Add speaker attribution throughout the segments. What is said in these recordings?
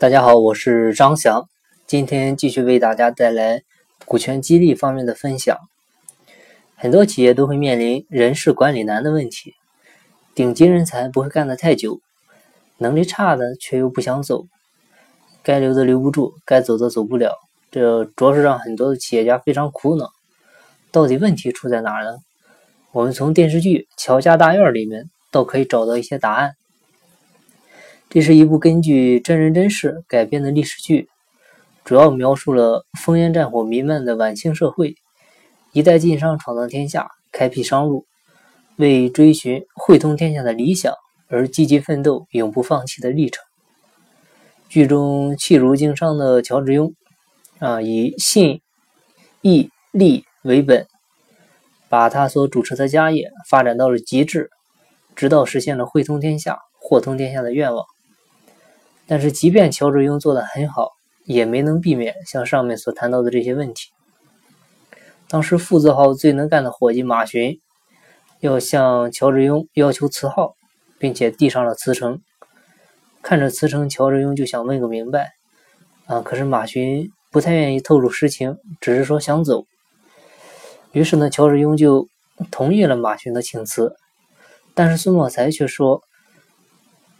Speaker 1: 大家好，我是张翔，今天继续为大家带来股权激励方面的分享。很多企业都会面临人事管理难的问题，顶级人才不会干得太久，能力差的却又不想走，该留的留不住，该走的走不了，这着实让很多的企业家非常苦恼。到底问题出在哪儿呢？我们从电视剧《乔家大院》里面都可以找到一些答案。这是一部根据真人真事改编的历史剧，主要描述了烽烟战火弥漫的晚清社会，一代晋商闯荡天下，开辟商路，为追寻汇通天下的理想而积极奋斗、永不放弃的历程。剧中弃如经商的乔致庸，啊，以信、义、利为本，把他所主持的家业发展到了极致，直到实现了汇通天下、货通天下的愿望。但是，即便乔致庸做得很好，也没能避免像上面所谈到的这些问题。当时，副字号最能干的伙计马巡要向乔致庸要求辞号，并且递上了辞呈。看着辞呈，乔致庸就想问个明白啊！可是马群不太愿意透露实情，只是说想走。于是呢，乔致庸就同意了马群的请辞。但是孙茂才却说，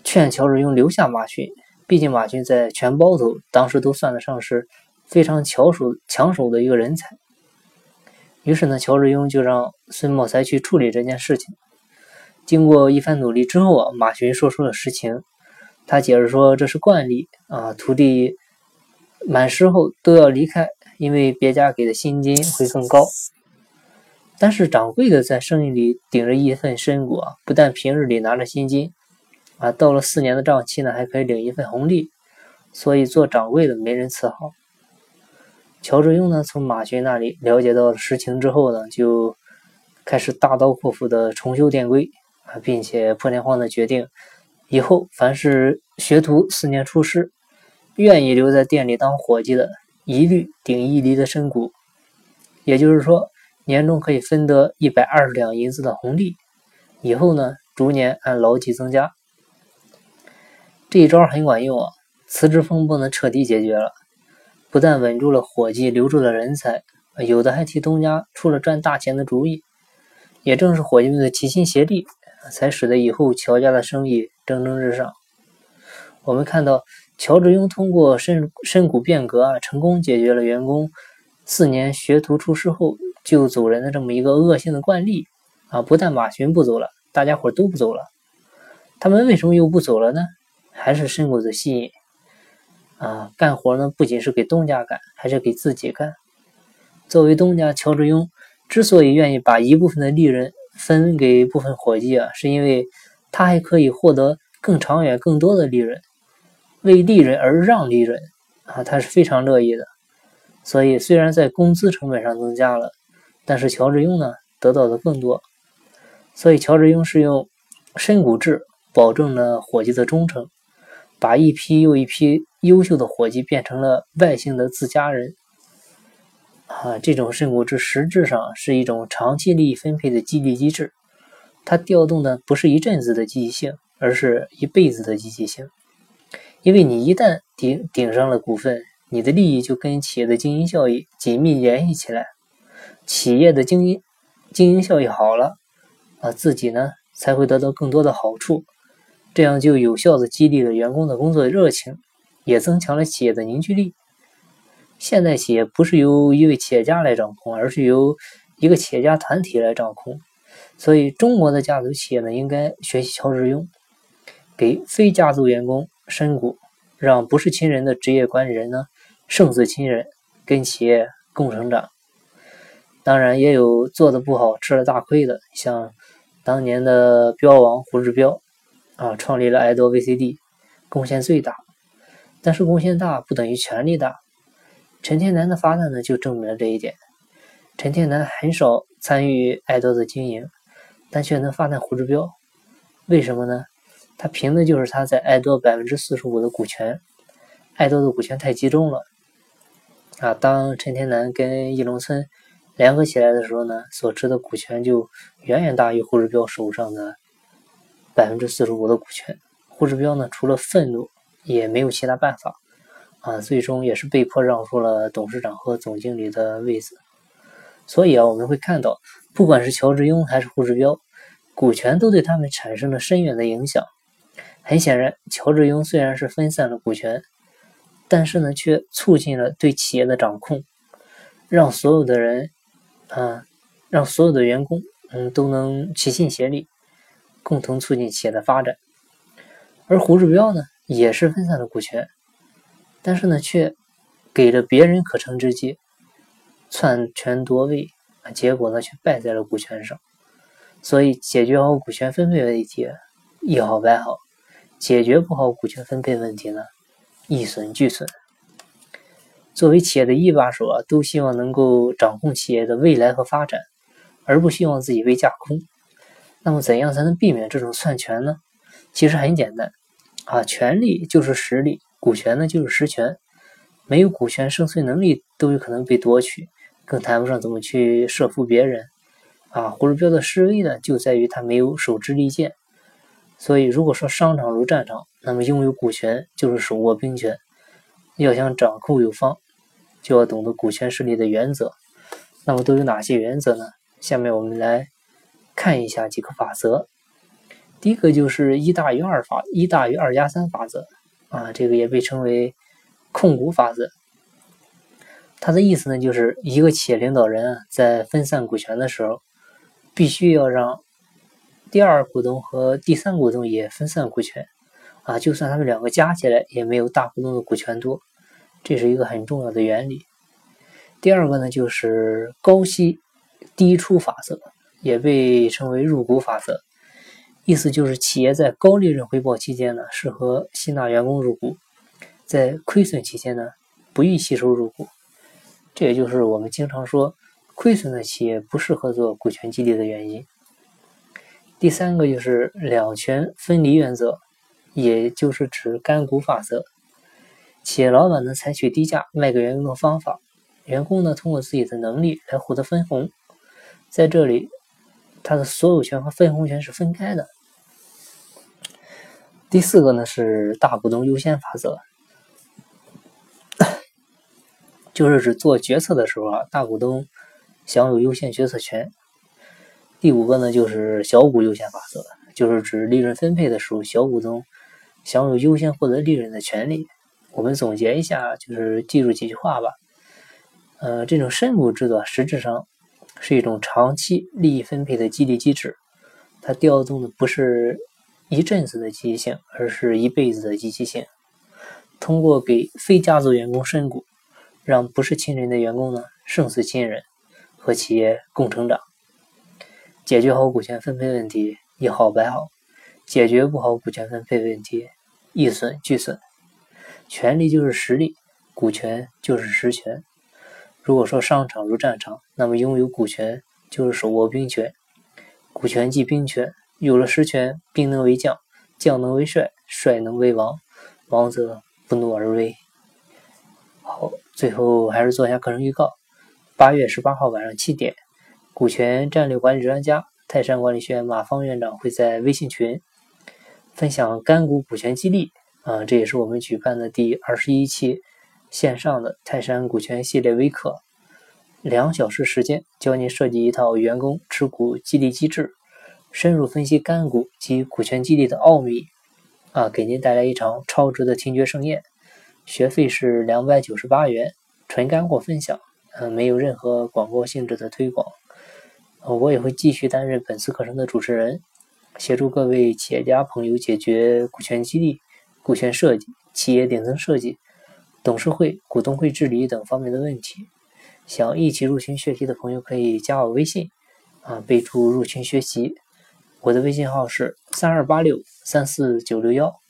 Speaker 1: 劝乔致庸留下马群。毕竟马群在全包头当时都算得上是非常巧手抢手的一个人才。于是呢，乔致庸就让孙茂才去处理这件事情。经过一番努力之后啊，马群说出了实情。他解释说，这是惯例啊，徒弟满师后都要离开，因为别家给的薪金会更高。但是掌柜的在生意里顶着一份深谷啊，不但平日里拿着薪金。啊，到了四年的账期呢，还可以领一份红利，所以做掌柜的没人伺候。乔致庸呢，从马群那里了解到了实情之后呢，就开始大刀阔斧的重修店规啊，并且破天荒的决定，以后凡是学徒四年出师，愿意留在店里当伙计的，一律顶一厘的身股，也就是说，年终可以分得一百二十两银子的红利，以后呢，逐年按劳绩增加。这一招很管用啊！辞职风波呢彻底解决了，不但稳住了伙计，留住了人才，有的还替东家出了赚大钱的主意。也正是伙计们的齐心协力，才使得以后乔家的生意蒸蒸日上。我们看到乔致庸通过深深谷变革啊，成功解决了员工四年学徒出师后就走人的这么一个恶性的惯例啊！不但马群不走了，大家伙都不走了。他们为什么又不走了呢？还是深谷的吸引啊！干活呢，不仅是给东家干，还是给自己干。作为东家，乔致庸之所以愿意把一部分的利润分给部分伙计啊，是因为他还可以获得更长远、更多的利润。为利润而让利润啊，他是非常乐意的。所以，虽然在工资成本上增加了，但是乔致庸呢，得到的更多。所以，乔致庸是用深谷制保证了伙计的忠诚。把一批又一批优秀的伙计变成了外姓的自家人，啊，这种深谷制实质上是一种长期利益分配的激励机制。它调动的不是一阵子的积极性，而是一辈子的积极性。因为你一旦顶顶上了股份，你的利益就跟企业的经营效益紧密联系起来。企业的经营经营效益好了，啊，自己呢才会得到更多的好处。这样就有效的激励了员工的工作热情，也增强了企业的凝聚力。现代企业不是由一位企业家来掌控，而是由一个企业家团体来掌控。所以，中国的家族企业呢，应该学习乔致庸，给非家族员工深谷，让不是亲人的职业管理人呢胜似亲人，跟企业共成长。当然，也有做的不好吃了大亏的，像当年的标王胡志标。啊，创立了爱多 VCD，贡献最大。但是贡献大不等于权力大。陈天南的发难呢，就证明了这一点。陈天南很少参与爱多的经营，但却能发难胡志标。为什么呢？他凭的就是他在爱多百分之四十五的股权。爱多的股权太集中了。啊，当陈天南跟易龙村联合起来的时候呢，所持的股权就远远大于胡志标手上的。百分之四十五的股权，胡志标呢，除了愤怒，也没有其他办法，啊，最终也是被迫让出了董事长和总经理的位子。所以啊，我们会看到，不管是乔致庸还是胡志标，股权都对他们产生了深远的影响。很显然，乔致庸虽然是分散了股权，但是呢，却促进了对企业的掌控，让所有的人，啊，让所有的员工，嗯，都能齐心协力，共同促进企业的发展。而胡志标呢，也是分散了股权。但是呢，却给了别人可乘之机，篡权夺位啊，结果呢却败在了股权上。所以，解决好股权分配问题，一好百好；解决不好股权分配问题呢，一损俱损。作为企业的一把手啊，都希望能够掌控企业的未来和发展，而不希望自己被架空。那么，怎样才能避免这种篡权呢？其实很简单啊，权力就是实力。股权呢，就是实权，没有股权，生存能力都有可能被夺取，更谈不上怎么去设伏别人。啊，胡志标的失威呢，就在于他没有手持利剑。所以，如果说商场如战场，那么拥有股权就是手握兵权。要想掌控有方，就要懂得股权势力的原则。那么都有哪些原则呢？下面我们来看一下几个法则。第一个就是一大于二法，一大于二加三法则。啊，这个也被称为控股法则。它的意思呢，就是一个企业领导人啊，在分散股权的时候，必须要让第二股东和第三股东也分散股权。啊，就算他们两个加起来也没有大股东的股权多，这是一个很重要的原理。第二个呢，就是高息低出法则，也被称为入股法则。意思就是，企业在高利润回报期间呢，适合吸纳员工入股；在亏损期间呢，不宜吸收入股。这也就是我们经常说，亏损的企业不适合做股权激励的原因。第三个就是两权分离原则，也就是指干股法则。企业老板呢，采取低价卖给员工的方法，员工呢，通过自己的能力来获得分红。在这里，他的所有权和分红权是分开的。第四个呢是大股东优先法则，就是指做决策的时候啊，大股东享有优先决策权。第五个呢就是小股优先法则，就是指利润分配的时候，小股东享有优先获得利润的权利。我们总结一下，就是记住几句话吧。呃，这种深股制度实质上是一种长期利益分配的激励机制，它调动的不是。一阵子的积极性，而是一辈子的积极性。通过给非家族员工身股，让不是亲人的员工呢胜似亲人，和企业共成长。解决好股权分配问题，一好百好；解决不好股权分配问题，一损俱损。权力就是实力，股权就是实权。如果说商场如战场，那么拥有股权就是手握兵权，股权即兵权。有了实权，兵能为将，将能为帅，帅能为王，王则不怒而威。好，最后还是做一下课程预告。八月十八号晚上七点，股权战略管理专家泰山管理学院马方院长会在微信群分享干股股权激励啊，这也是我们举办的第二十一期线上的泰山股权系列微课，两小时时间教您设计一套员工持股激励机制。深入分析干股及股权激励的奥秘，啊，给您带来一场超值的听觉盛宴。学费是两百九十八元，纯干货分享，呃，没有任何广告性质的推广。我也会继续担任本次课程的主持人，协助各位企业家朋友解决股权激励、股权设计、企业顶层设计、董事会、股东会治理等方面的问题。想一起入群学习的朋友可以加我微信，啊，备注入群学习。我的微信号是三二八六三四九六幺，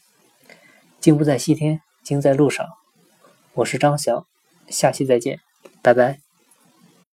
Speaker 1: 静不在西天，经在路上。我是张翔，下期再见，拜拜。